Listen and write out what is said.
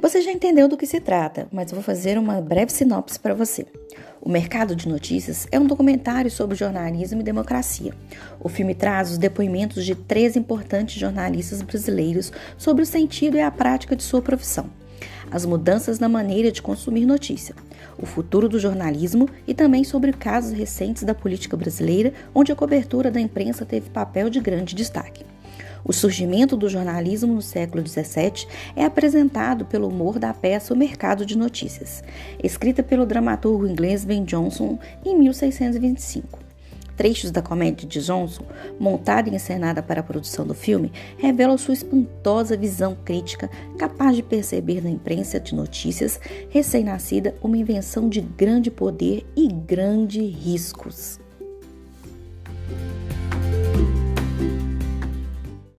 Você já entendeu do que se trata, mas vou fazer uma breve sinopse para você. O Mercado de Notícias é um documentário sobre jornalismo e democracia. O filme traz os depoimentos de três importantes jornalistas brasileiros sobre o sentido e a prática de sua profissão, as mudanças na maneira de consumir notícia, o futuro do jornalismo e também sobre casos recentes da política brasileira, onde a cobertura da imprensa teve papel de grande destaque. O surgimento do jornalismo no século XVII é apresentado pelo humor da peça O Mercado de Notícias, escrita pelo dramaturgo inglês Ben Jonson em 1625. Trechos da comédia de Johnson, montada e encenada para a produção do filme, revelam sua espantosa visão crítica, capaz de perceber na imprensa de notícias recém-nascida uma invenção de grande poder e grandes riscos.